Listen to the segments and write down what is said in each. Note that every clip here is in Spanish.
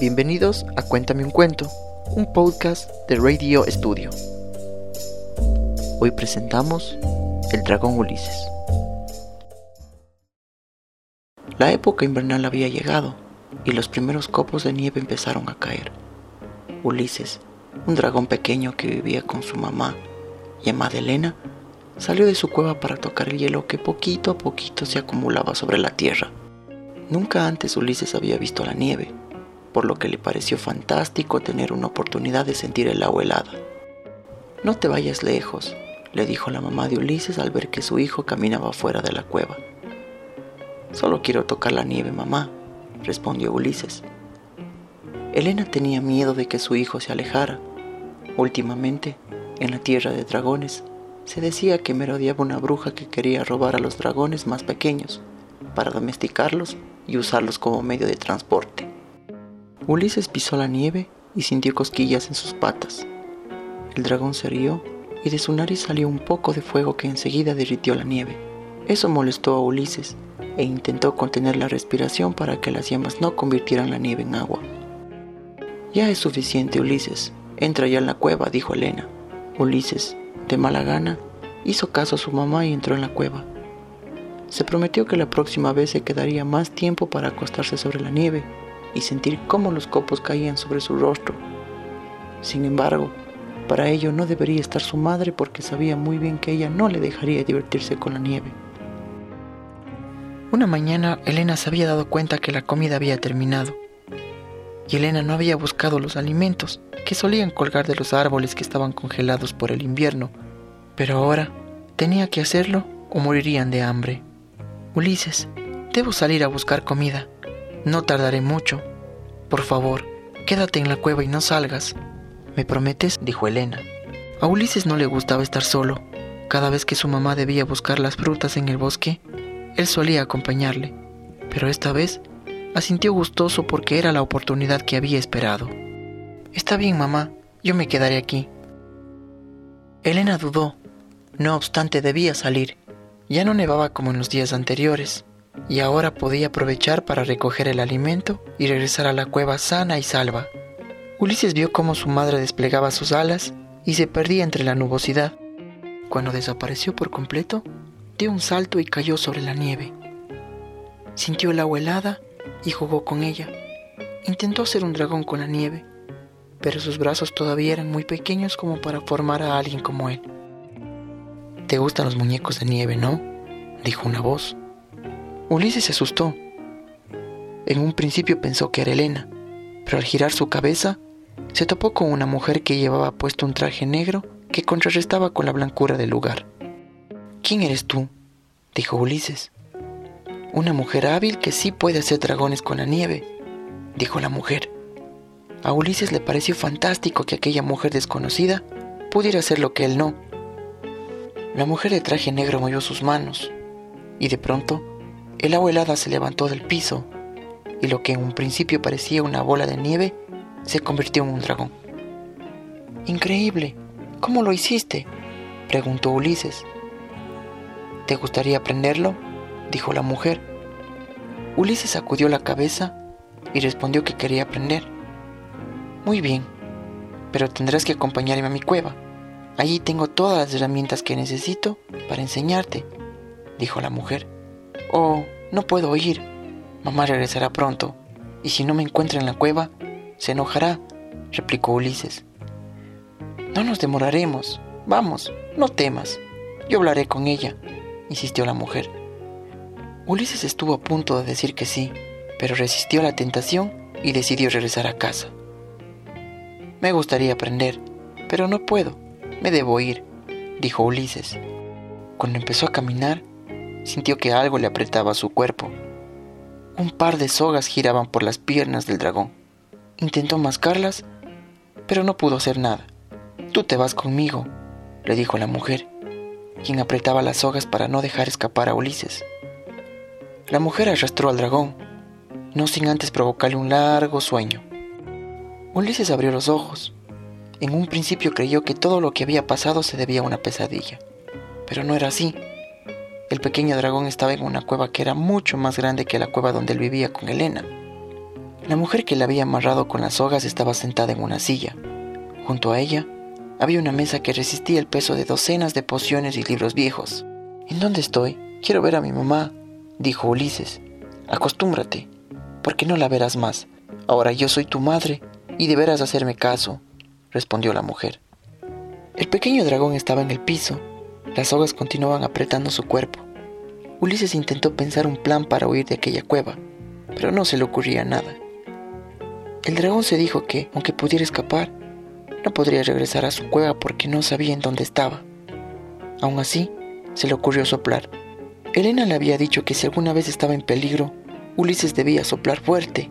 Bienvenidos a Cuéntame un cuento, un podcast de Radio Studio. Hoy presentamos El dragón Ulises. La época invernal había llegado y los primeros copos de nieve empezaron a caer. Ulises, un dragón pequeño que vivía con su mamá, llamada Elena, salió de su cueva para tocar el hielo que poquito a poquito se acumulaba sobre la tierra. Nunca antes Ulises había visto la nieve, por lo que le pareció fantástico tener una oportunidad de sentir el agua helada. No te vayas lejos, le dijo la mamá de Ulises al ver que su hijo caminaba fuera de la cueva. Solo quiero tocar la nieve, mamá, respondió Ulises. Elena tenía miedo de que su hijo se alejara. Últimamente, en la tierra de dragones, se decía que merodeaba una bruja que quería robar a los dragones más pequeños para domesticarlos y usarlos como medio de transporte. Ulises pisó la nieve y sintió cosquillas en sus patas. El dragón se rió y de su nariz salió un poco de fuego que enseguida derritió la nieve. Eso molestó a Ulises e intentó contener la respiración para que las llamas no convirtieran la nieve en agua. Ya es suficiente, Ulises. Entra ya en la cueva, dijo Elena. Ulises, de mala gana, hizo caso a su mamá y entró en la cueva. Se prometió que la próxima vez se quedaría más tiempo para acostarse sobre la nieve y sentir cómo los copos caían sobre su rostro. Sin embargo, para ello no debería estar su madre porque sabía muy bien que ella no le dejaría divertirse con la nieve. Una mañana Elena se había dado cuenta que la comida había terminado y Elena no había buscado los alimentos que solían colgar de los árboles que estaban congelados por el invierno, pero ahora tenía que hacerlo o morirían de hambre. Ulises, debo salir a buscar comida. No tardaré mucho. Por favor, quédate en la cueva y no salgas. ¿Me prometes? dijo Elena. A Ulises no le gustaba estar solo. Cada vez que su mamá debía buscar las frutas en el bosque, él solía acompañarle. Pero esta vez asintió gustoso porque era la oportunidad que había esperado. Está bien, mamá, yo me quedaré aquí. Elena dudó. No obstante, debía salir. Ya no nevaba como en los días anteriores, y ahora podía aprovechar para recoger el alimento y regresar a la cueva sana y salva. Ulises vio cómo su madre desplegaba sus alas y se perdía entre la nubosidad. Cuando desapareció por completo, dio un salto y cayó sobre la nieve. Sintió el agua helada y jugó con ella. Intentó hacer un dragón con la nieve, pero sus brazos todavía eran muy pequeños como para formar a alguien como él. ¿Te gustan los muñecos de nieve, no? dijo una voz. Ulises se asustó. En un principio pensó que era Elena, pero al girar su cabeza, se topó con una mujer que llevaba puesto un traje negro que contrarrestaba con la blancura del lugar. ¿Quién eres tú? dijo Ulises. Una mujer hábil que sí puede hacer dragones con la nieve, dijo la mujer. A Ulises le pareció fantástico que aquella mujer desconocida pudiera hacer lo que él no la mujer de traje negro movió sus manos y de pronto el agua helada se levantó del piso y lo que en un principio parecía una bola de nieve se convirtió en un dragón. Increíble, ¿cómo lo hiciste? preguntó Ulises. ¿Te gustaría aprenderlo? dijo la mujer. Ulises sacudió la cabeza y respondió que quería aprender. Muy bien, pero tendrás que acompañarme a mi cueva. Allí tengo todas las herramientas que necesito para enseñarte, dijo la mujer. Oh, no puedo ir. Mamá regresará pronto, y si no me encuentra en la cueva, se enojará, replicó Ulises. No nos demoraremos. Vamos, no temas. Yo hablaré con ella, insistió la mujer. Ulises estuvo a punto de decir que sí, pero resistió la tentación y decidió regresar a casa. Me gustaría aprender, pero no puedo, me debo ir, dijo Ulises. Cuando empezó a caminar, sintió que algo le apretaba su cuerpo. Un par de sogas giraban por las piernas del dragón. Intentó mascarlas, pero no pudo hacer nada. Tú te vas conmigo, le dijo la mujer, quien apretaba las sogas para no dejar escapar a Ulises. La mujer arrastró al dragón, no sin antes provocarle un largo sueño. Ulises abrió los ojos en un principio creyó que todo lo que había pasado se debía a una pesadilla, pero no era así. El pequeño dragón estaba en una cueva que era mucho más grande que la cueva donde él vivía con Elena. La mujer que la había amarrado con las sogas estaba sentada en una silla. Junto a ella había una mesa que resistía el peso de docenas de pociones y libros viejos. ¿En dónde estoy? Quiero ver a mi mamá, dijo Ulises. Acostúmbrate, porque no la verás más. Ahora yo soy tu madre y deberás hacerme caso, respondió la mujer. El pequeño dragón estaba en el piso. Las sogas continuaban apretando su cuerpo. Ulises intentó pensar un plan para huir de aquella cueva, pero no se le ocurría nada. El dragón se dijo que, aunque pudiera escapar, no podría regresar a su cueva porque no sabía en dónde estaba. Aún así, se le ocurrió soplar. Elena le había dicho que si alguna vez estaba en peligro, Ulises debía soplar fuerte.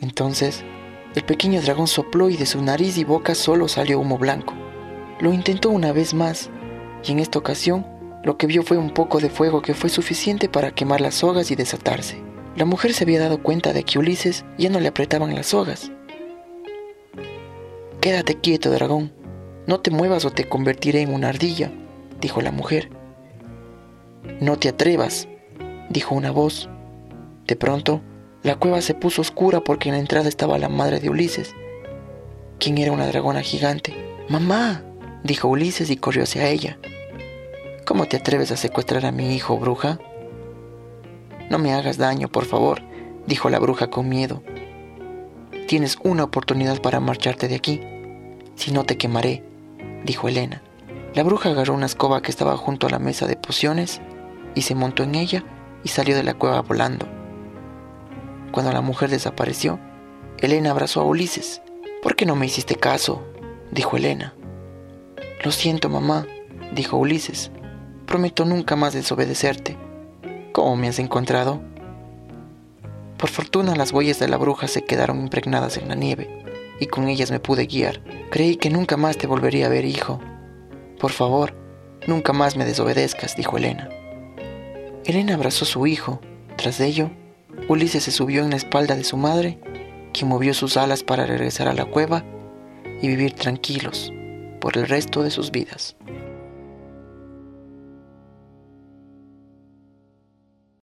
Entonces, el pequeño dragón sopló y de su nariz y boca solo salió humo blanco. Lo intentó una vez más, y en esta ocasión lo que vio fue un poco de fuego que fue suficiente para quemar las sogas y desatarse. La mujer se había dado cuenta de que Ulises ya no le apretaban las sogas. Quédate quieto, dragón. No te muevas o te convertiré en una ardilla, dijo la mujer. No te atrevas, dijo una voz. De pronto, la cueva se puso oscura porque en la entrada estaba la madre de Ulises, quien era una dragona gigante. Mamá, dijo Ulises y corrió hacia ella. ¿Cómo te atreves a secuestrar a mi hijo, bruja? No me hagas daño, por favor, dijo la bruja con miedo. Tienes una oportunidad para marcharte de aquí. Si no te quemaré, dijo Elena. La bruja agarró una escoba que estaba junto a la mesa de pociones y se montó en ella y salió de la cueva volando. Cuando la mujer desapareció, Elena abrazó a Ulises. ¿Por qué no me hiciste caso? dijo Elena. Lo siento, mamá, dijo Ulises. Prometo nunca más desobedecerte. ¿Cómo me has encontrado? Por fortuna las huellas de la bruja se quedaron impregnadas en la nieve, y con ellas me pude guiar. Creí que nunca más te volvería a ver, hijo. Por favor, nunca más me desobedezcas, dijo Elena. Elena abrazó a su hijo. Tras ello, Ulises se subió en la espalda de su madre, quien movió sus alas para regresar a la cueva y vivir tranquilos por el resto de sus vidas.